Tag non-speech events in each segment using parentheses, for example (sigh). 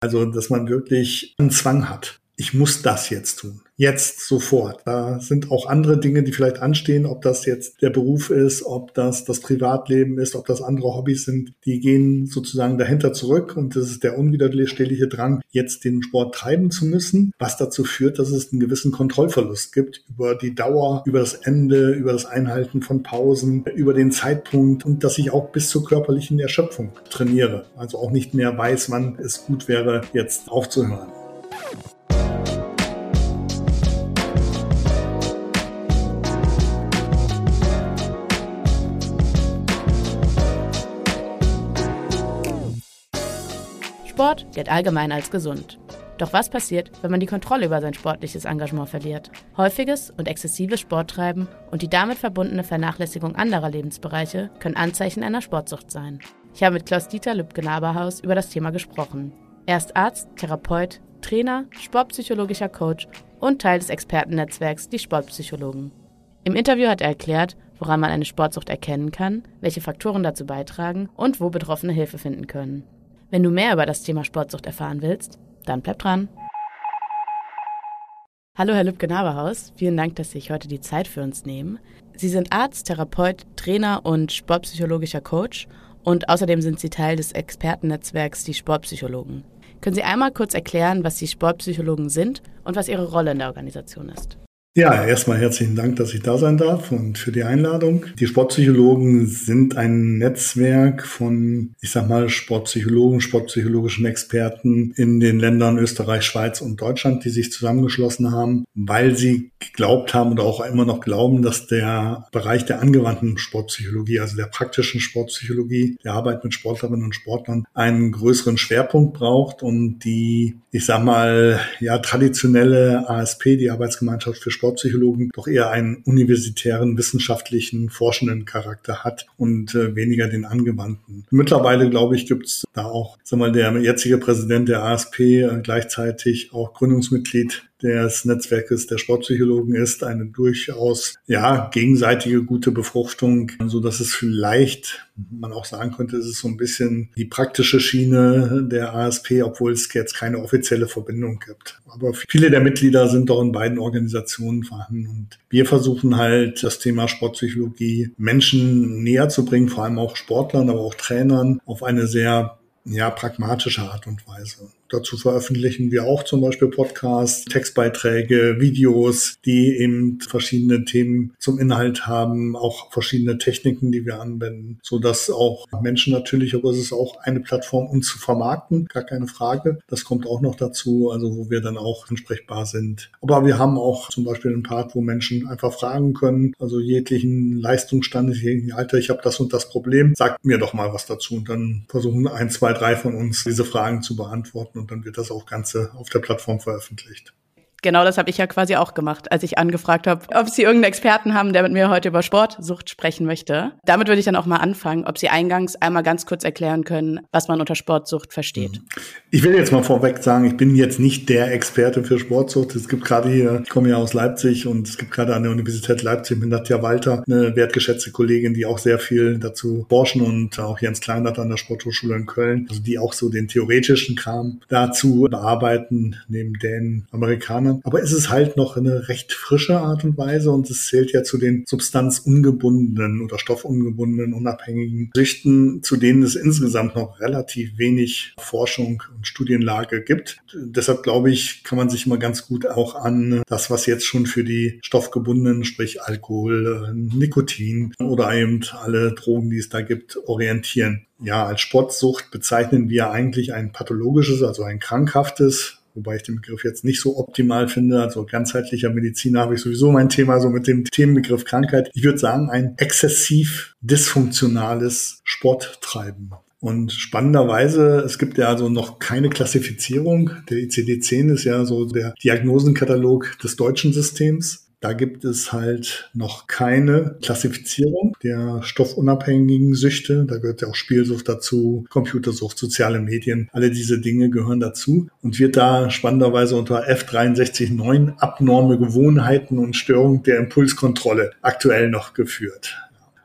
Also, dass man wirklich einen Zwang hat ich muss das jetzt tun. Jetzt, sofort. Da sind auch andere Dinge, die vielleicht anstehen, ob das jetzt der Beruf ist, ob das das Privatleben ist, ob das andere Hobbys sind. Die gehen sozusagen dahinter zurück und das ist der unwiderstehliche Drang, jetzt den Sport treiben zu müssen, was dazu führt, dass es einen gewissen Kontrollverlust gibt über die Dauer, über das Ende, über das Einhalten von Pausen, über den Zeitpunkt und dass ich auch bis zur körperlichen Erschöpfung trainiere. Also auch nicht mehr weiß, wann es gut wäre, jetzt aufzuhören. Sport gilt allgemein als gesund. Doch was passiert, wenn man die Kontrolle über sein sportliches Engagement verliert? Häufiges und exzessives Sporttreiben und die damit verbundene Vernachlässigung anderer Lebensbereiche können Anzeichen einer Sportsucht sein. Ich habe mit Klaus-Dieter Lübke-Naberhaus über das Thema gesprochen. Er ist Arzt, Therapeut, Trainer, sportpsychologischer Coach und Teil des Expertennetzwerks Die Sportpsychologen. Im Interview hat er erklärt, woran man eine Sportsucht erkennen kann, welche Faktoren dazu beitragen und wo Betroffene Hilfe finden können. Wenn du mehr über das Thema Sportsucht erfahren willst, dann bleib dran. Hallo, Herr Lübke-Naberhaus. Vielen Dank, dass Sie sich heute die Zeit für uns nehmen. Sie sind Arzt, Therapeut, Trainer und sportpsychologischer Coach und außerdem sind Sie Teil des Expertennetzwerks Die Sportpsychologen. Können Sie einmal kurz erklären, was die Sportpsychologen sind und was Ihre Rolle in der Organisation ist? Ja, erstmal herzlichen Dank, dass ich da sein darf und für die Einladung. Die Sportpsychologen sind ein Netzwerk von, ich sag mal, Sportpsychologen, sportpsychologischen Experten in den Ländern Österreich, Schweiz und Deutschland, die sich zusammengeschlossen haben, weil sie geglaubt haben oder auch immer noch glauben, dass der Bereich der angewandten Sportpsychologie, also der praktischen Sportpsychologie, der Arbeit mit Sportlerinnen und Sportlern einen größeren Schwerpunkt braucht und die, ich sag mal, ja, traditionelle ASP, die Arbeitsgemeinschaft für Sportpsychologen doch eher einen universitären, wissenschaftlichen, forschenden Charakter hat und äh, weniger den angewandten. Mittlerweile, glaube ich, gibt es da auch, sag mal, der jetzige Präsident der ASP äh, gleichzeitig auch Gründungsmitglied des Netzwerkes der Sportpsychologen ist, eine durchaus ja gegenseitige gute Befruchtung, so dass es vielleicht man auch sagen könnte, es ist so ein bisschen die praktische Schiene der ASP, obwohl es jetzt keine offizielle Verbindung gibt. Aber viele der Mitglieder sind doch in beiden Organisationen vorhanden und wir versuchen halt das Thema Sportpsychologie Menschen näher zu bringen, vor allem auch Sportlern, aber auch Trainern auf eine sehr ja, pragmatische Art und Weise. Dazu veröffentlichen wir auch zum Beispiel Podcasts, Textbeiträge, Videos, die eben verschiedene Themen zum Inhalt haben, auch verschiedene Techniken, die wir anwenden, so dass auch Menschen natürlich, aber es ist auch eine Plattform, uns zu vermarkten, gar keine Frage. Das kommt auch noch dazu, also wo wir dann auch ansprechbar sind. Aber wir haben auch zum Beispiel einen Part, wo Menschen einfach fragen können, also jeglichen Leistungsstand, jeglichen Alter, ich habe das und das Problem, sagt mir doch mal was dazu und dann versuchen ein, zwei, drei von uns diese Fragen zu beantworten und dann wird das auch Ganze auf der Plattform veröffentlicht. Genau das habe ich ja quasi auch gemacht, als ich angefragt habe, ob Sie irgendeinen Experten haben, der mit mir heute über Sportsucht sprechen möchte. Damit würde ich dann auch mal anfangen, ob Sie eingangs einmal ganz kurz erklären können, was man unter Sportsucht versteht. Mhm. Ich will jetzt mal vorweg sagen, ich bin jetzt nicht der Experte für Sportsucht. Es gibt gerade hier, ich komme ja aus Leipzig und es gibt gerade an der Universität Leipzig mit Nadja Walter eine wertgeschätzte Kollegin, die auch sehr viel dazu forschen und auch Jens Kleinert an der Sporthochschule in Köln, also die auch so den theoretischen Kram dazu bearbeiten, neben den Amerikanern Jahren. Aber es ist halt noch eine recht frische Art und Weise und es zählt ja zu den substanzungebundenen oder stoffungebundenen unabhängigen Süchten, zu denen es insgesamt noch relativ wenig Forschung und Studienlage gibt. Deshalb glaube ich, kann man sich mal ganz gut auch an das, was jetzt schon für die stoffgebundenen, sprich Alkohol, Nikotin oder eben alle Drogen, die es da gibt, orientieren. Ja, als Sportsucht bezeichnen wir eigentlich ein pathologisches, also ein krankhaftes wobei ich den Begriff jetzt nicht so optimal finde. Also ganzheitlicher Mediziner habe ich sowieso mein Thema so mit dem Themenbegriff Krankheit. Ich würde sagen, ein exzessiv dysfunktionales Sporttreiben. Und spannenderweise, es gibt ja also noch keine Klassifizierung. Der ICD-10 ist ja so der Diagnosenkatalog des deutschen Systems. Da gibt es halt noch keine Klassifizierung der stoffunabhängigen Süchte. Da gehört ja auch Spielsucht dazu, Computersucht, soziale Medien. Alle diese Dinge gehören dazu und wird da spannenderweise unter F639 abnorme Gewohnheiten und Störung der Impulskontrolle aktuell noch geführt.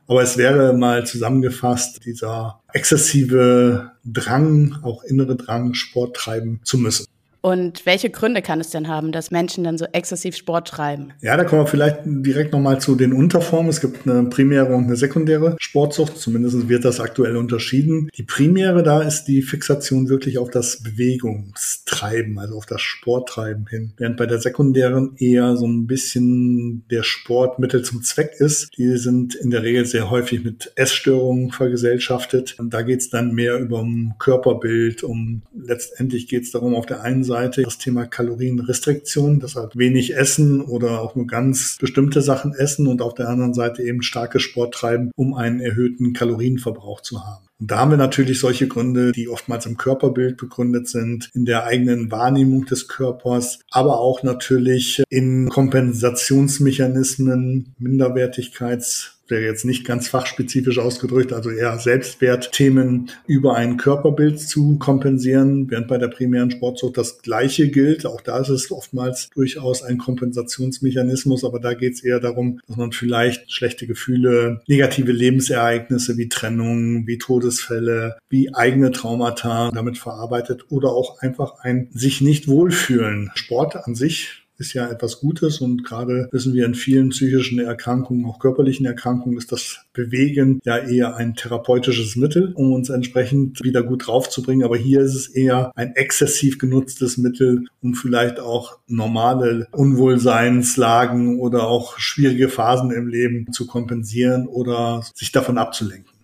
Aber es wäre mal zusammengefasst dieser exzessive Drang, auch innere Drang, Sport treiben zu müssen. Und welche Gründe kann es denn haben, dass Menschen dann so exzessiv Sport treiben? Ja, da kommen wir vielleicht direkt nochmal zu den Unterformen. Es gibt eine primäre und eine sekundäre Sportsucht. Zumindest wird das aktuell unterschieden. Die primäre, da ist die Fixation wirklich auf das Bewegungstreiben, also auf das Sporttreiben hin. Während bei der sekundären eher so ein bisschen der Sport Mittel zum Zweck ist. Die sind in der Regel sehr häufig mit Essstörungen vergesellschaftet. Und da geht es dann mehr über ein Körperbild, um letztendlich geht es darum, auf der einen Seite Seite das Thema Kalorienrestriktion, deshalb wenig essen oder auch nur ganz bestimmte Sachen essen und auf der anderen Seite eben starke Sport treiben, um einen erhöhten Kalorienverbrauch zu haben. Und da haben wir natürlich solche Gründe, die oftmals im Körperbild begründet sind, in der eigenen Wahrnehmung des Körpers, aber auch natürlich in Kompensationsmechanismen, Minderwertigkeits wäre jetzt nicht ganz fachspezifisch ausgedrückt, also eher Selbstwertthemen über ein Körperbild zu kompensieren, während bei der primären Sportsucht das Gleiche gilt. Auch da ist es oftmals durchaus ein Kompensationsmechanismus, aber da geht es eher darum, dass man vielleicht schlechte Gefühle, negative Lebensereignisse wie Trennung, wie Todesfälle, wie eigene Traumata damit verarbeitet oder auch einfach ein sich nicht wohlfühlen. Sport an sich ist ja etwas Gutes und gerade wissen wir in vielen psychischen Erkrankungen, auch körperlichen Erkrankungen, ist das Bewegen ja eher ein therapeutisches Mittel, um uns entsprechend wieder gut draufzubringen. Aber hier ist es eher ein exzessiv genutztes Mittel, um vielleicht auch normale Unwohlseinslagen oder auch schwierige Phasen im Leben zu kompensieren oder sich davon abzulenken.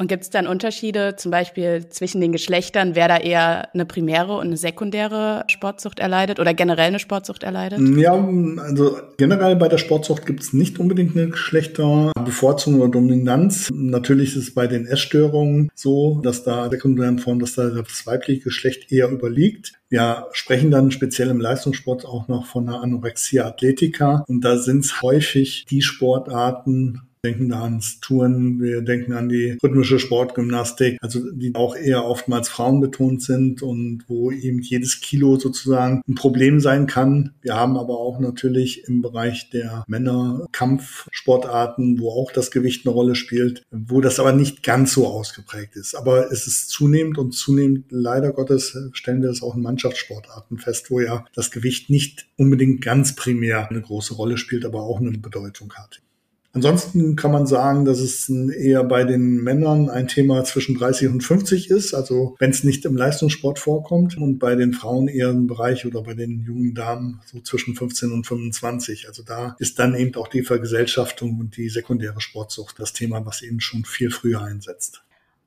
Und gibt es dann Unterschiede zum Beispiel zwischen den Geschlechtern, wer da eher eine primäre und eine sekundäre Sportsucht erleidet oder generell eine Sportsucht erleidet? Ja, also generell bei der Sportsucht gibt es nicht unbedingt eine Geschlechterbevorzugung oder Dominanz. Natürlich ist es bei den Essstörungen so, dass da sekundären Formen, dass da das weibliche Geschlecht eher überliegt. Wir sprechen dann speziell im Leistungssport auch noch von einer Anorexia athletica und da sind es häufig die Sportarten, denken da ans Touren, wir denken an die rhythmische Sportgymnastik, also die auch eher oftmals frauenbetont sind und wo eben jedes Kilo sozusagen ein Problem sein kann. Wir haben aber auch natürlich im Bereich der Männer Kampfsportarten, wo auch das Gewicht eine Rolle spielt, wo das aber nicht ganz so ausgeprägt ist. Aber es ist zunehmend und zunehmend, leider Gottes, stellen wir das auch in Mannschaftssportarten fest, wo ja das Gewicht nicht unbedingt ganz primär eine große Rolle spielt, aber auch eine Bedeutung hat. Ansonsten kann man sagen, dass es eher bei den Männern ein Thema zwischen 30 und 50 ist, also wenn es nicht im Leistungssport vorkommt und bei den Frauen eher im Bereich oder bei den jungen Damen so zwischen 15 und 25. Also da ist dann eben auch die Vergesellschaftung und die sekundäre Sportsucht das Thema, was eben schon viel früher einsetzt.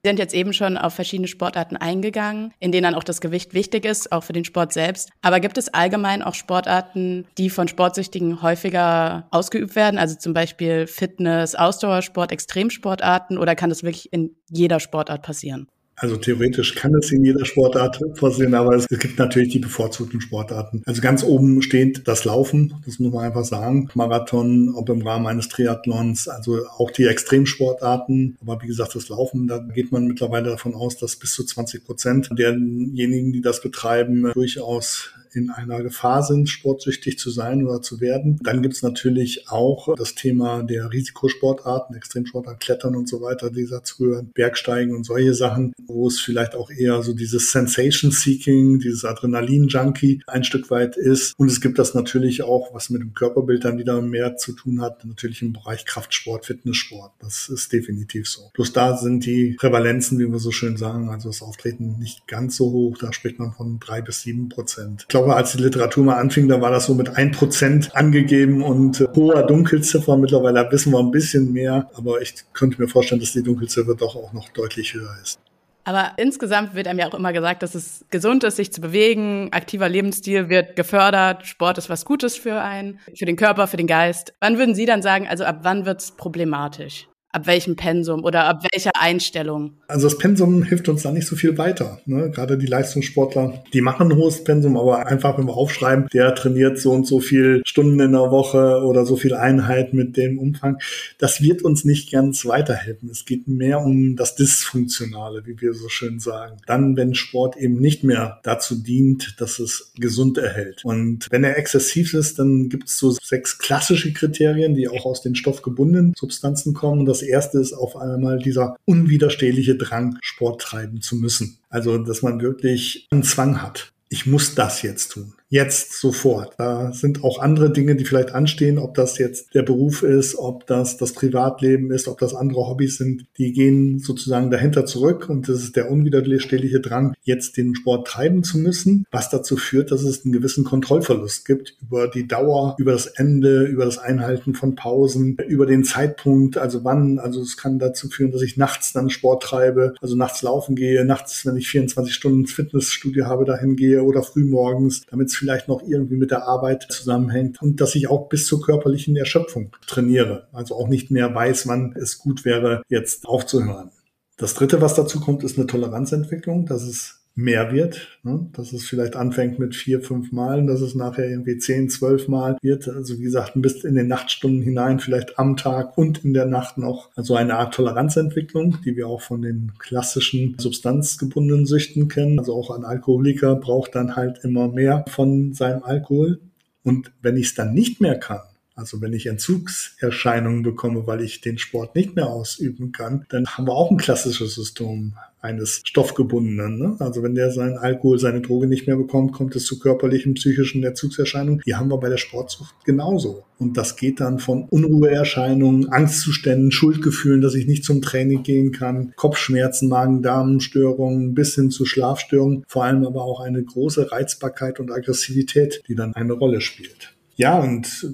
Sie sind jetzt eben schon auf verschiedene Sportarten eingegangen, in denen dann auch das Gewicht wichtig ist, auch für den Sport selbst. Aber gibt es allgemein auch Sportarten, die von Sportsüchtigen häufiger ausgeübt werden? Also zum Beispiel Fitness, Ausdauersport, Extremsportarten oder kann das wirklich in jeder Sportart passieren? Also theoretisch kann es in jeder Sportart passieren, aber es gibt natürlich die bevorzugten Sportarten. Also ganz oben steht das Laufen, das muss man einfach sagen. Marathon, ob im Rahmen eines Triathlons, also auch die Extremsportarten. Aber wie gesagt, das Laufen, da geht man mittlerweile davon aus, dass bis zu 20 Prozent derjenigen, die das betreiben, durchaus in einer Gefahr sind, sportsüchtig zu sein oder zu werden. Dann gibt es natürlich auch das Thema der Risikosportarten, Extremsportarten, Klettern und so weiter, die dazugehören, Bergsteigen und solche Sachen, wo es vielleicht auch eher so dieses Sensation-Seeking, dieses Adrenalin-Junkie ein Stück weit ist. Und es gibt das natürlich auch, was mit dem Körperbild dann wieder mehr zu tun hat, natürlich im Bereich Kraftsport, Fitnesssport. Das ist definitiv so. Bloß da sind die Prävalenzen, wie wir so schön sagen, also das Auftreten nicht ganz so hoch. Da spricht man von drei bis sieben Prozent. Ich glaube, glaube, als die Literatur mal anfing, da war das so mit ein Prozent angegeben und äh, hoher Dunkelziffer. Mittlerweile wissen wir ein bisschen mehr, aber ich könnte mir vorstellen, dass die Dunkelziffer doch auch noch deutlich höher ist. Aber insgesamt wird einem ja auch immer gesagt, dass es gesund ist, sich zu bewegen. Aktiver Lebensstil wird gefördert. Sport ist was Gutes für einen, für den Körper, für den Geist. Wann würden Sie dann sagen, also ab wann wird es problematisch? Ab welchem Pensum oder ab welcher Einstellung? Also das Pensum hilft uns da nicht so viel weiter. Ne? Gerade die Leistungssportler, die machen ein hohes Pensum, aber einfach wenn wir aufschreiben, der trainiert so und so viel Stunden in der Woche oder so viel Einheit mit dem Umfang, das wird uns nicht ganz weiterhelfen. Es geht mehr um das Dysfunktionale, wie wir so schön sagen. Dann, wenn Sport eben nicht mehr dazu dient, dass es gesund erhält. Und wenn er exzessiv ist, dann gibt es so sechs klassische Kriterien, die auch aus den stoffgebundenen Substanzen kommen. Das erste ist auf einmal dieser unwiderstehliche Drang, Sport treiben zu müssen. Also, dass man wirklich einen Zwang hat. Ich muss das jetzt tun jetzt sofort. Da sind auch andere Dinge, die vielleicht anstehen, ob das jetzt der Beruf ist, ob das das Privatleben ist, ob das andere Hobbys sind, die gehen sozusagen dahinter zurück und das ist der unwiderstehliche Drang, jetzt den Sport treiben zu müssen, was dazu führt, dass es einen gewissen Kontrollverlust gibt über die Dauer, über das Ende, über das Einhalten von Pausen, über den Zeitpunkt, also wann, also es kann dazu führen, dass ich nachts dann Sport treibe, also nachts laufen gehe, nachts, wenn ich 24 Stunden Fitnessstudio habe, dahin gehe oder frühmorgens, damit es vielleicht noch irgendwie mit der Arbeit zusammenhängt und dass ich auch bis zur körperlichen Erschöpfung trainiere. Also auch nicht mehr weiß, wann es gut wäre, jetzt aufzuhören. Das dritte, was dazu kommt, ist eine Toleranzentwicklung. Das ist mehr wird, ne? dass es vielleicht anfängt mit vier, fünf Malen, dass es nachher irgendwie zehn, zwölf Mal wird. Also wie gesagt, bis in den Nachtstunden hinein, vielleicht am Tag und in der Nacht noch. Also eine Art Toleranzentwicklung, die wir auch von den klassischen substanzgebundenen Süchten kennen. Also auch ein Alkoholiker braucht dann halt immer mehr von seinem Alkohol. Und wenn ich es dann nicht mehr kann, also wenn ich Entzugserscheinungen bekomme, weil ich den Sport nicht mehr ausüben kann, dann haben wir auch ein klassisches System eines Stoffgebundenen. Ne? Also wenn der seinen Alkohol, seine Droge nicht mehr bekommt, kommt es zu körperlichen, psychischen Entzugserscheinungen. Die haben wir bei der Sportsucht genauso. Und das geht dann von Unruheerscheinungen, Angstzuständen, Schuldgefühlen, dass ich nicht zum Training gehen kann, Kopfschmerzen, Magen-Darm-Störungen bis hin zu Schlafstörungen, vor allem aber auch eine große Reizbarkeit und Aggressivität, die dann eine Rolle spielt. Ja, und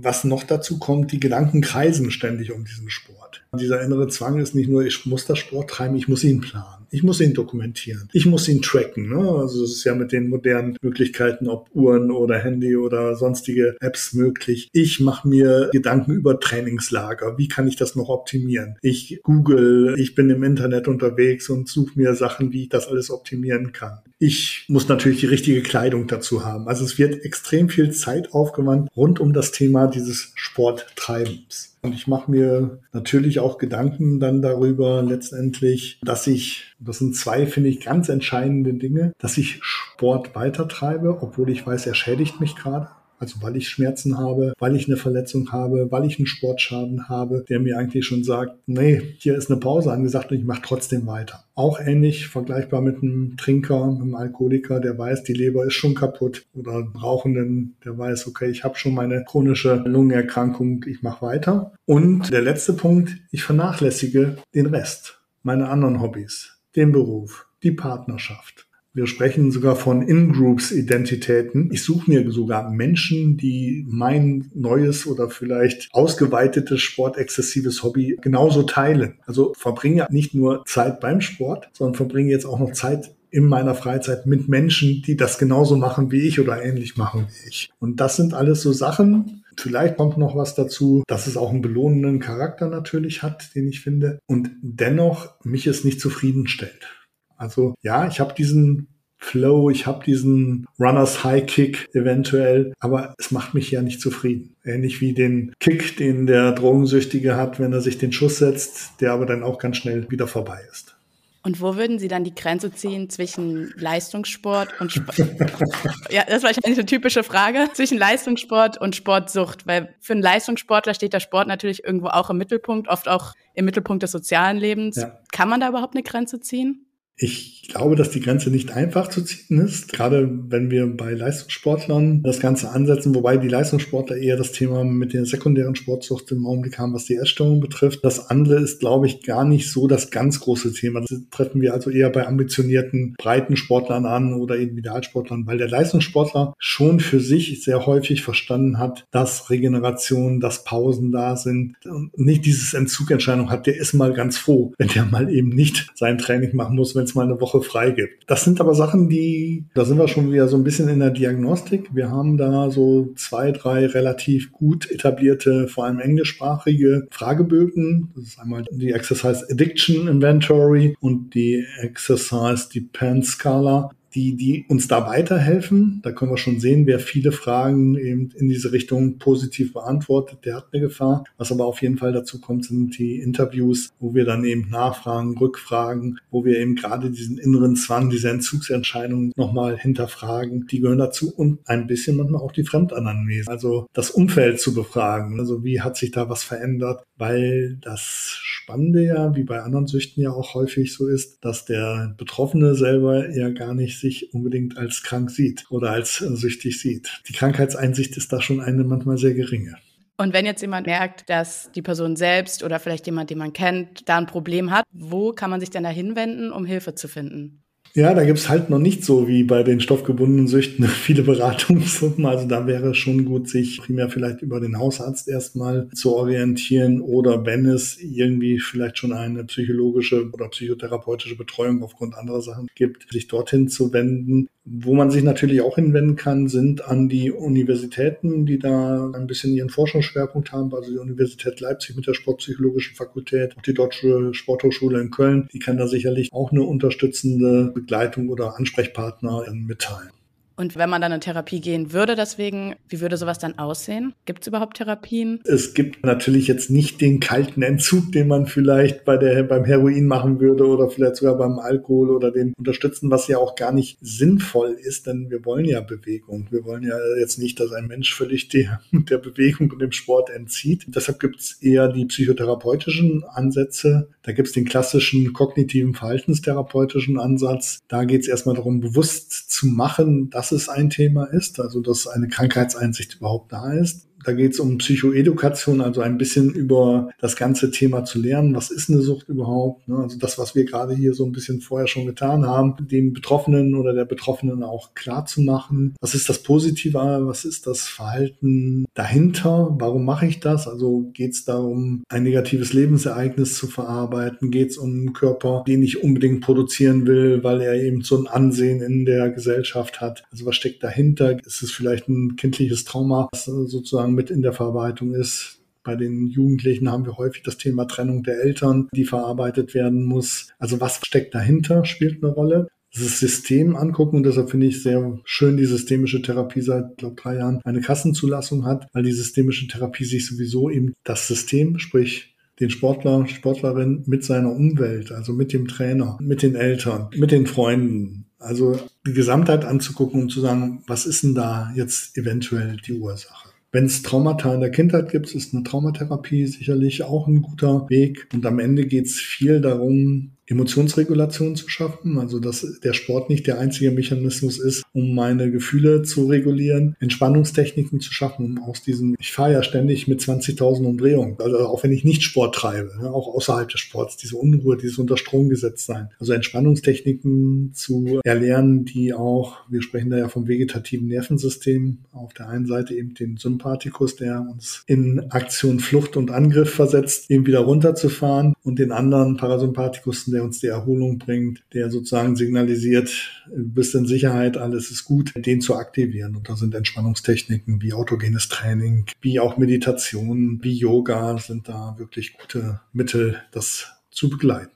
was noch dazu kommt, die Gedanken kreisen ständig um diesen Sport. Dieser innere Zwang ist nicht nur, ich muss das Sport treiben, ich muss ihn planen. Ich muss ihn dokumentieren. Ich muss ihn tracken. Ne? Also es ist ja mit den modernen Möglichkeiten, ob Uhren oder Handy oder sonstige Apps möglich. Ich mache mir Gedanken über Trainingslager. Wie kann ich das noch optimieren? Ich google, ich bin im Internet unterwegs und suche mir Sachen, wie ich das alles optimieren kann. Ich muss natürlich die richtige Kleidung dazu haben. Also es wird extrem viel Zeit aufgewandt rund um das Thema dieses Sporttreibens. Und ich mache mir natürlich auch Gedanken dann darüber letztendlich, dass ich, das sind zwei, finde ich, ganz entscheidende Dinge, dass ich Sport weitertreibe, obwohl ich weiß, er schädigt mich gerade. Also weil ich Schmerzen habe, weil ich eine Verletzung habe, weil ich einen Sportschaden habe, der mir eigentlich schon sagt, nee, hier ist eine Pause angesagt und ich mache trotzdem weiter. Auch ähnlich vergleichbar mit einem Trinker, einem Alkoholiker, der weiß, die Leber ist schon kaputt oder einem Rauchenden, der weiß, okay, ich habe schon meine chronische Lungenerkrankung, ich mache weiter. Und der letzte Punkt, ich vernachlässige den Rest, meine anderen Hobbys, den Beruf, die Partnerschaft. Wir sprechen sogar von In-Groups-Identitäten. Ich suche mir sogar Menschen, die mein neues oder vielleicht ausgeweitetes sportexzessives Hobby genauso teilen. Also verbringe nicht nur Zeit beim Sport, sondern verbringe jetzt auch noch Zeit in meiner Freizeit mit Menschen, die das genauso machen wie ich oder ähnlich machen wie ich. Und das sind alles so Sachen, Vielleicht kommt noch was dazu, dass es auch einen belohnenden Charakter natürlich hat, den ich finde, und dennoch mich es nicht zufriedenstellt. Also ja, ich habe diesen Flow, ich habe diesen Runners High Kick eventuell, aber es macht mich ja nicht zufrieden. Ähnlich wie den Kick, den der Drogensüchtige hat, wenn er sich den Schuss setzt, der aber dann auch ganz schnell wieder vorbei ist. Und wo würden Sie dann die Grenze ziehen zwischen Leistungssport und Sport? (laughs) ja, das war wahrscheinlich eine typische Frage. Zwischen Leistungssport und Sportsucht. Weil für einen Leistungssportler steht der Sport natürlich irgendwo auch im Mittelpunkt, oft auch im Mittelpunkt des sozialen Lebens. Ja. Kann man da überhaupt eine Grenze ziehen? Ich glaube, dass die Grenze nicht einfach zu ziehen ist, gerade wenn wir bei Leistungssportlern das Ganze ansetzen, wobei die Leistungssportler eher das Thema mit der sekundären Sportsucht im Augenblick haben, was die Essstörung betrifft. Das andere ist, glaube ich, gar nicht so das ganz große Thema. Das treffen wir also eher bei ambitionierten, breiten Sportlern an oder Individualsportlern, weil der Leistungssportler schon für sich sehr häufig verstanden hat, dass Regeneration, dass Pausen da sind und nicht dieses Entzugentscheidung hat. Der ist mal ganz froh, wenn der mal eben nicht sein Training machen muss, wenn es mal eine Woche frei gibt. Das sind aber Sachen, die, da sind wir schon wieder so ein bisschen in der Diagnostik. Wir haben da so zwei, drei relativ gut etablierte, vor allem englischsprachige Fragebögen. Das ist einmal die Exercise Addiction Inventory und die Exercise Depend Scala die, die uns da weiterhelfen. Da können wir schon sehen, wer viele Fragen eben in diese Richtung positiv beantwortet, der hat eine Gefahr. Was aber auf jeden Fall dazu kommt, sind die Interviews, wo wir dann eben nachfragen, rückfragen, wo wir eben gerade diesen inneren Zwang, diese Entzugsentscheidungen nochmal hinterfragen. Die gehören dazu und ein bisschen manchmal auch die Fremdanamnese, also das Umfeld zu befragen. Also wie hat sich da was verändert? Weil das Spannende ja, wie bei anderen Süchten ja auch häufig so ist, dass der Betroffene selber ja gar nicht sich unbedingt als krank sieht oder als süchtig sieht. Die Krankheitseinsicht ist da schon eine manchmal sehr geringe. Und wenn jetzt jemand merkt, dass die Person selbst oder vielleicht jemand, den man kennt, da ein Problem hat, wo kann man sich denn da hinwenden, um Hilfe zu finden? Ja, da gibt's halt noch nicht so wie bei den stoffgebundenen Süchten (laughs) viele Beratungsgruppen. Also da wäre schon gut, sich primär vielleicht über den Hausarzt erstmal zu orientieren oder wenn es irgendwie vielleicht schon eine psychologische oder psychotherapeutische Betreuung aufgrund anderer Sachen gibt, sich dorthin zu wenden. Wo man sich natürlich auch hinwenden kann, sind an die Universitäten, die da ein bisschen ihren Forschungsschwerpunkt haben. Also die Universität Leipzig mit der Sportpsychologischen Fakultät, auch die Deutsche Sporthochschule in Köln. Die kann da sicherlich auch eine unterstützende Begleitung oder Ansprechpartner mitteilen. Und wenn man dann in Therapie gehen würde, deswegen, wie würde sowas dann aussehen? Gibt es überhaupt Therapien? Es gibt natürlich jetzt nicht den kalten Entzug, den man vielleicht bei der, beim Heroin machen würde oder vielleicht sogar beim Alkohol oder den unterstützen, was ja auch gar nicht sinnvoll ist, denn wir wollen ja Bewegung. Wir wollen ja jetzt nicht, dass ein Mensch völlig der, (laughs) der Bewegung und dem Sport entzieht. Deshalb gibt es eher die psychotherapeutischen Ansätze. Da gibt es den klassischen kognitiven verhaltenstherapeutischen Ansatz. Da geht es erstmal darum, bewusst zu machen, dass es ein Thema ist, also dass eine Krankheitseinsicht überhaupt da ist. Da geht es um Psychoedukation, also ein bisschen über das ganze Thema zu lernen. Was ist eine Sucht überhaupt? Ne? Also das, was wir gerade hier so ein bisschen vorher schon getan haben, dem Betroffenen oder der Betroffenen auch klar zu machen. Was ist das Positive? Was ist das Verhalten dahinter? Warum mache ich das? Also geht es darum, ein negatives Lebensereignis zu verarbeiten? Geht es um einen Körper, den ich unbedingt produzieren will, weil er eben so ein Ansehen in der Gesellschaft hat? Also was steckt dahinter? Ist es vielleicht ein kindliches Trauma, was sozusagen mit in der Verarbeitung ist. Bei den Jugendlichen haben wir häufig das Thema Trennung der Eltern, die verarbeitet werden muss. Also was steckt dahinter, spielt eine Rolle das System angucken und deshalb finde ich sehr schön, die systemische Therapie seit, glaube drei Jahren eine Kassenzulassung hat, weil die systemische Therapie sich sowieso eben das System, sprich den Sportler, Sportlerin mit seiner Umwelt, also mit dem Trainer, mit den Eltern, mit den Freunden, also die Gesamtheit anzugucken und zu sagen, was ist denn da jetzt eventuell die Ursache? Wenn es Traumata in der Kindheit gibt, ist eine Traumatherapie sicherlich auch ein guter Weg. Und am Ende geht es viel darum, Emotionsregulation zu schaffen, also dass der Sport nicht der einzige Mechanismus ist, um meine Gefühle zu regulieren, Entspannungstechniken zu schaffen, um aus diesem, ich fahre ja ständig mit 20.000 Umdrehungen, also auch wenn ich nicht Sport treibe, ne, auch außerhalb des Sports, diese Unruhe, dieses unter Strom gesetzt sein, also Entspannungstechniken zu erlernen, die auch, wir sprechen da ja vom vegetativen Nervensystem, auf der einen Seite eben den Sympathikus, der uns in Aktion, Flucht und Angriff versetzt, eben wieder runterzufahren und den anderen Parasympathikus, der uns die Erholung bringt, der sozusagen signalisiert, du bist in Sicherheit, alles ist gut, den zu aktivieren. Und da sind Entspannungstechniken wie autogenes Training, wie auch Meditation, wie Yoga sind da wirklich gute Mittel, das zu begleiten.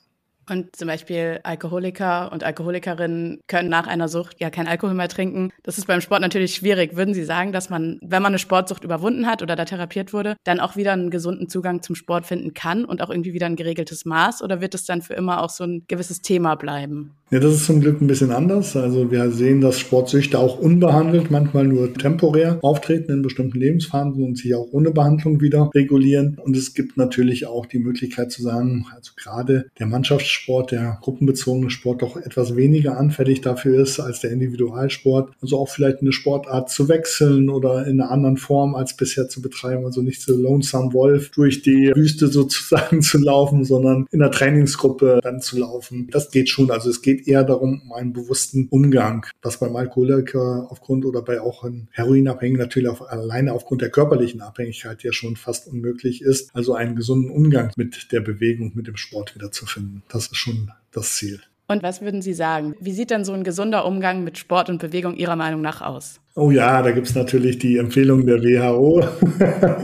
Und zum Beispiel Alkoholiker und Alkoholikerinnen können nach einer Sucht ja kein Alkohol mehr trinken. Das ist beim Sport natürlich schwierig. Würden Sie sagen, dass man, wenn man eine Sportsucht überwunden hat oder da therapiert wurde, dann auch wieder einen gesunden Zugang zum Sport finden kann und auch irgendwie wieder ein geregeltes Maß? Oder wird es dann für immer auch so ein gewisses Thema bleiben? Ja, das ist zum Glück ein bisschen anders. Also wir sehen, dass Sportsüchte auch unbehandelt, manchmal nur temporär auftreten in bestimmten Lebensphasen und sich auch ohne Behandlung wieder regulieren. Und es gibt natürlich auch die Möglichkeit zu sagen, also gerade der Mannschaftssport, der gruppenbezogene Sport doch etwas weniger anfällig dafür ist als der Individualsport. Also auch vielleicht eine Sportart zu wechseln oder in einer anderen Form als bisher zu betreiben. Also nicht so Lonesome Wolf durch die Wüste sozusagen (laughs) zu laufen, sondern in einer Trainingsgruppe dann zu laufen. Das geht schon. Also es geht eher darum, um einen bewussten Umgang, was beim Alkoholiker aufgrund oder bei auch einem Heroinabhängigen natürlich auf, alleine aufgrund der körperlichen Abhängigkeit ja schon fast unmöglich ist. Also einen gesunden Umgang mit der Bewegung, mit dem Sport wiederzufinden. Das ist schon das Ziel. Und was würden Sie sagen? Wie sieht denn so ein gesunder Umgang mit Sport und Bewegung Ihrer Meinung nach aus? Oh ja, da gibt's natürlich die Empfehlung der WHO,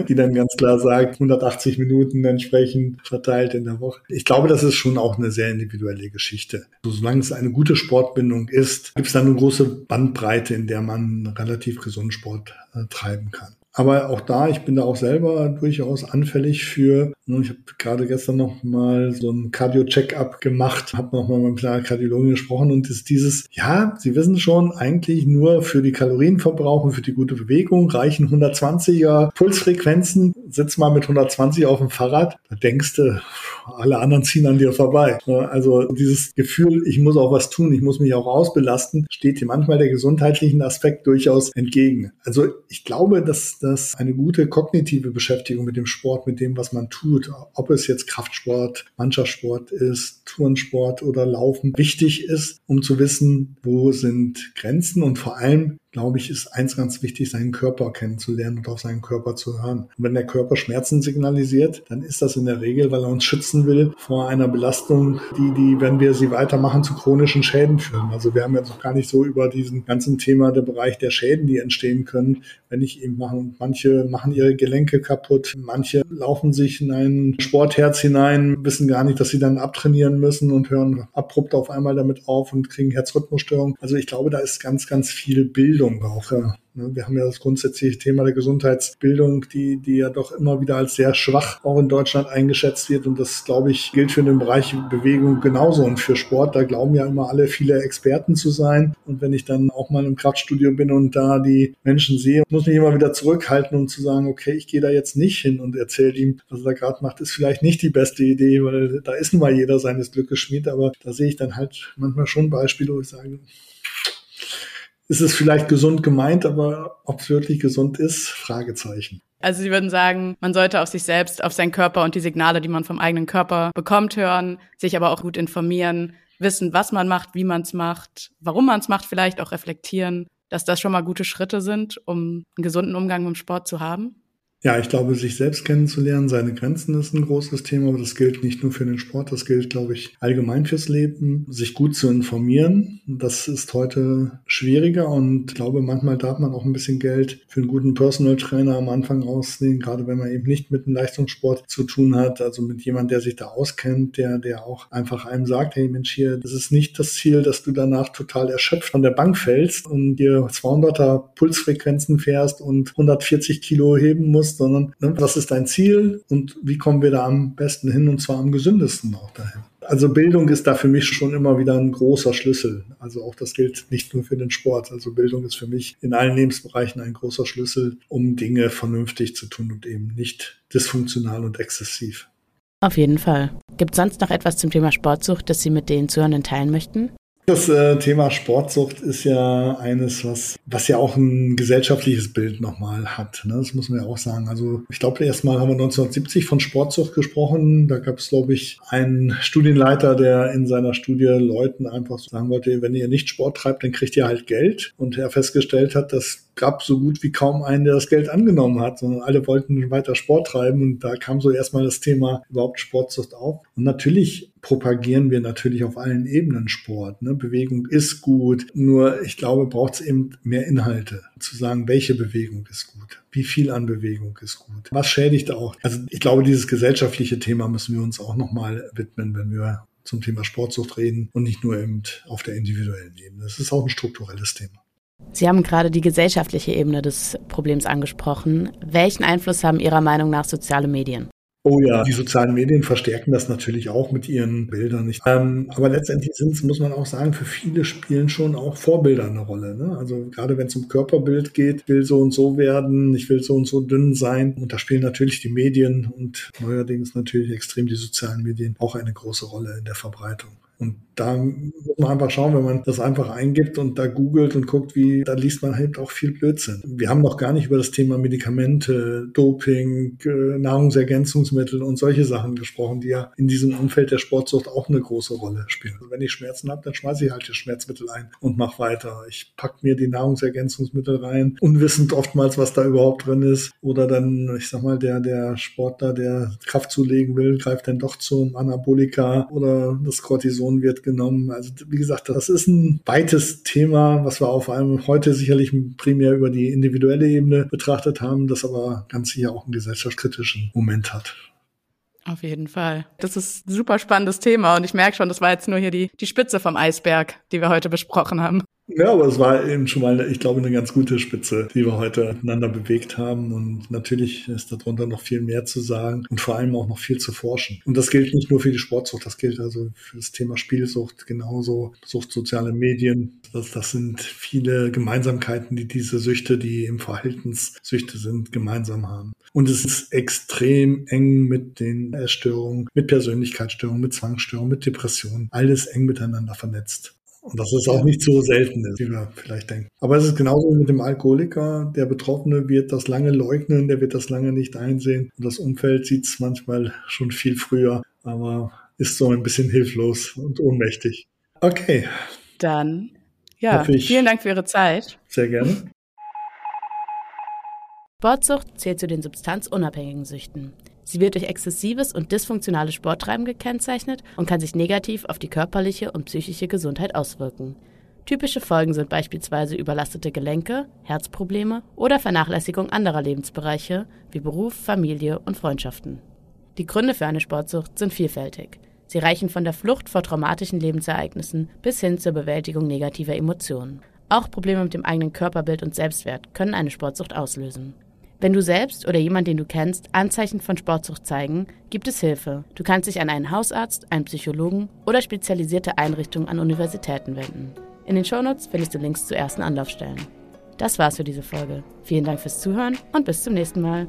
(laughs) die dann ganz klar sagt, 180 Minuten entsprechend verteilt in der Woche. Ich glaube, das ist schon auch eine sehr individuelle Geschichte. Also, solange es eine gute Sportbindung ist, gibt's da eine große Bandbreite, in der man relativ gesund Sport äh, treiben kann. Aber auch da, ich bin da auch selber durchaus anfällig für, ich habe gerade gestern noch mal so ein Cardio-Check-up gemacht, habe noch mal mit einer Kardiologin gesprochen und ist dieses, ja, Sie wissen schon, eigentlich nur für die Kalorienverbrauch und für die gute Bewegung reichen 120er Pulsfrequenzen. Sitz mal mit 120 auf dem Fahrrad, da denkst du, alle anderen ziehen an dir vorbei. Also dieses Gefühl, ich muss auch was tun, ich muss mich auch ausbelasten, steht hier manchmal der gesundheitlichen Aspekt durchaus entgegen. Also ich glaube, dass dass eine gute kognitive Beschäftigung mit dem Sport, mit dem, was man tut, ob es jetzt Kraftsport, Mannschaftssport ist, Turnsport oder Laufen, wichtig ist, um zu wissen, wo sind Grenzen und vor allem glaube ich, ist eins ganz wichtig, seinen Körper kennenzulernen und auf seinen Körper zu hören. Und wenn der Körper Schmerzen signalisiert, dann ist das in der Regel, weil er uns schützen will vor einer Belastung, die, die, wenn wir sie weitermachen, zu chronischen Schäden führen. Also wir haben jetzt noch gar nicht so über diesen ganzen Thema der Bereich der Schäden, die entstehen können, wenn ich eben machen. Manche machen ihre Gelenke kaputt, manche laufen sich in ein Sportherz hinein, wissen gar nicht, dass sie dann abtrainieren müssen und hören abrupt auf einmal damit auf und kriegen Herzrhythmusstörungen. Also ich glaube, da ist ganz, ganz viel Bildung Bildung auch. Ja. Ne, wir haben ja das grundsätzliche Thema der Gesundheitsbildung, die, die ja doch immer wieder als sehr schwach auch in Deutschland eingeschätzt wird. Und das, glaube ich, gilt für den Bereich Bewegung genauso. Und für Sport, da glauben ja immer alle viele Experten zu sein. Und wenn ich dann auch mal im Kraftstudio bin und da die Menschen sehe, muss mich immer wieder zurückhalten, um zu sagen, okay, ich gehe da jetzt nicht hin und erzähle ihm, was er da gerade macht, ist vielleicht nicht die beste Idee, weil da ist nun mal jeder seines Glückes Schmied. Aber da sehe ich dann halt manchmal schon Beispiele, wo ich sage, ist es vielleicht gesund gemeint, aber ob es wirklich gesund ist, Fragezeichen. Also Sie würden sagen, man sollte auf sich selbst, auf seinen Körper und die Signale, die man vom eigenen Körper bekommt, hören, sich aber auch gut informieren, wissen, was man macht, wie man es macht, warum man es macht, vielleicht auch reflektieren, dass das schon mal gute Schritte sind, um einen gesunden Umgang mit dem Sport zu haben? Ja, ich glaube, sich selbst kennenzulernen, seine Grenzen ist ein großes Thema, aber das gilt nicht nur für den Sport, das gilt, glaube ich, allgemein fürs Leben. Sich gut zu informieren, das ist heute schwieriger und ich glaube, manchmal darf man auch ein bisschen Geld für einen guten Personal Trainer am Anfang aussehen, gerade wenn man eben nicht mit dem Leistungssport zu tun hat, also mit jemand, der sich da auskennt, der, der auch einfach einem sagt, hey Mensch, hier, das ist nicht das Ziel, dass du danach total erschöpft von der Bank fällst und dir 200er Pulsfrequenzen fährst und 140 Kilo heben musst, ist, sondern ne, was ist dein Ziel und wie kommen wir da am besten hin und zwar am gesündesten auch dahin. Also Bildung ist da für mich schon immer wieder ein großer Schlüssel. Also auch das gilt nicht nur für den Sport. Also Bildung ist für mich in allen Lebensbereichen ein großer Schlüssel, um Dinge vernünftig zu tun und eben nicht dysfunktional und exzessiv. Auf jeden Fall. Gibt es sonst noch etwas zum Thema Sportsucht, das Sie mit den Zuhörenden teilen möchten? Das äh, Thema Sportsucht ist ja eines, was, was ja auch ein gesellschaftliches Bild nochmal hat. Ne? Das muss man ja auch sagen. Also ich glaube, erstmal haben wir 1970 von Sportsucht gesprochen. Da gab es, glaube ich, einen Studienleiter, der in seiner Studie Leuten einfach sagen wollte, wenn ihr nicht Sport treibt, dann kriegt ihr halt Geld. Und er festgestellt hat, dass gab so gut wie kaum einen, der das Geld angenommen hat, sondern alle wollten weiter Sport treiben und da kam so erstmal das Thema überhaupt Sportsucht auf. Und natürlich propagieren wir natürlich auf allen Ebenen Sport. Ne? Bewegung ist gut, nur ich glaube, braucht es eben mehr Inhalte, zu sagen, welche Bewegung ist gut, wie viel an Bewegung ist gut, was schädigt auch. Also ich glaube, dieses gesellschaftliche Thema müssen wir uns auch nochmal widmen, wenn wir zum Thema Sportsucht reden und nicht nur eben auf der individuellen Ebene. Das ist auch ein strukturelles Thema. Sie haben gerade die gesellschaftliche Ebene des Problems angesprochen. Welchen Einfluss haben Ihrer Meinung nach soziale Medien? Oh ja, die sozialen Medien verstärken das natürlich auch mit ihren Bildern. Nicht. Ähm, aber letztendlich sind es, muss man auch sagen, für viele spielen schon auch Vorbilder eine Rolle. Ne? Also gerade wenn es um Körperbild geht, will so und so werden, ich will so und so dünn sein. Und da spielen natürlich die Medien und neuerdings natürlich extrem die sozialen Medien auch eine große Rolle in der Verbreitung. Und da muss man einfach schauen, wenn man das einfach eingibt und da googelt und guckt, wie, da liest man halt auch viel Blödsinn. Wir haben noch gar nicht über das Thema Medikamente, Doping, Nahrungsergänzungsmittel und solche Sachen gesprochen, die ja in diesem Umfeld der Sportsucht auch eine große Rolle spielen. Also wenn ich Schmerzen habe, dann schmeiße ich halt das Schmerzmittel ein und mache weiter. Ich pack mir die Nahrungsergänzungsmittel rein, unwissend oftmals, was da überhaupt drin ist. Oder dann, ich sag mal, der, der Sportler, der Kraft zulegen will, greift dann doch zum Anabolika oder das Cortison wird mitgenommen. Also wie gesagt, das ist ein weites Thema, was wir auf einem heute sicherlich primär über die individuelle Ebene betrachtet haben, das aber ganz sicher auch einen gesellschaftskritischen Moment hat. Auf jeden Fall. Das ist ein super spannendes Thema und ich merke schon, das war jetzt nur hier die, die Spitze vom Eisberg, die wir heute besprochen haben. Ja, aber es war eben schon mal, ich glaube, eine ganz gute Spitze, die wir heute miteinander bewegt haben. Und natürlich ist darunter noch viel mehr zu sagen und vor allem auch noch viel zu forschen. Und das gilt nicht nur für die Sportsucht, das gilt also für das Thema Spielsucht genauso, Sucht soziale Medien. Das, das sind viele Gemeinsamkeiten, die diese Süchte, die im Verhaltenssüchte sind, gemeinsam haben. Und es ist extrem eng mit den Essstörungen, mit Persönlichkeitsstörungen, mit Zwangsstörungen, mit Depressionen. Alles eng miteinander vernetzt. Und das ist auch nicht so selten, wie wir vielleicht denken. Aber es ist genauso wie mit dem Alkoholiker. Der Betroffene wird das lange leugnen, der wird das lange nicht einsehen. Und das Umfeld sieht es manchmal schon viel früher, aber ist so ein bisschen hilflos und ohnmächtig. Okay. Dann, ja, vielen Dank für Ihre Zeit. Sehr gerne. Sportsucht zählt zu den substanzunabhängigen Süchten. Sie wird durch exzessives und dysfunktionales Sporttreiben gekennzeichnet und kann sich negativ auf die körperliche und psychische Gesundheit auswirken. Typische Folgen sind beispielsweise überlastete Gelenke, Herzprobleme oder Vernachlässigung anderer Lebensbereiche wie Beruf, Familie und Freundschaften. Die Gründe für eine Sportsucht sind vielfältig. Sie reichen von der Flucht vor traumatischen Lebensereignissen bis hin zur Bewältigung negativer Emotionen. Auch Probleme mit dem eigenen Körperbild und Selbstwert können eine Sportsucht auslösen. Wenn du selbst oder jemand, den du kennst, Anzeichen von Sportsucht zeigen, gibt es Hilfe. Du kannst dich an einen Hausarzt, einen Psychologen oder spezialisierte Einrichtungen an Universitäten wenden. In den Shownotes findest du Links zu ersten Anlaufstellen. Das war's für diese Folge. Vielen Dank fürs Zuhören und bis zum nächsten Mal.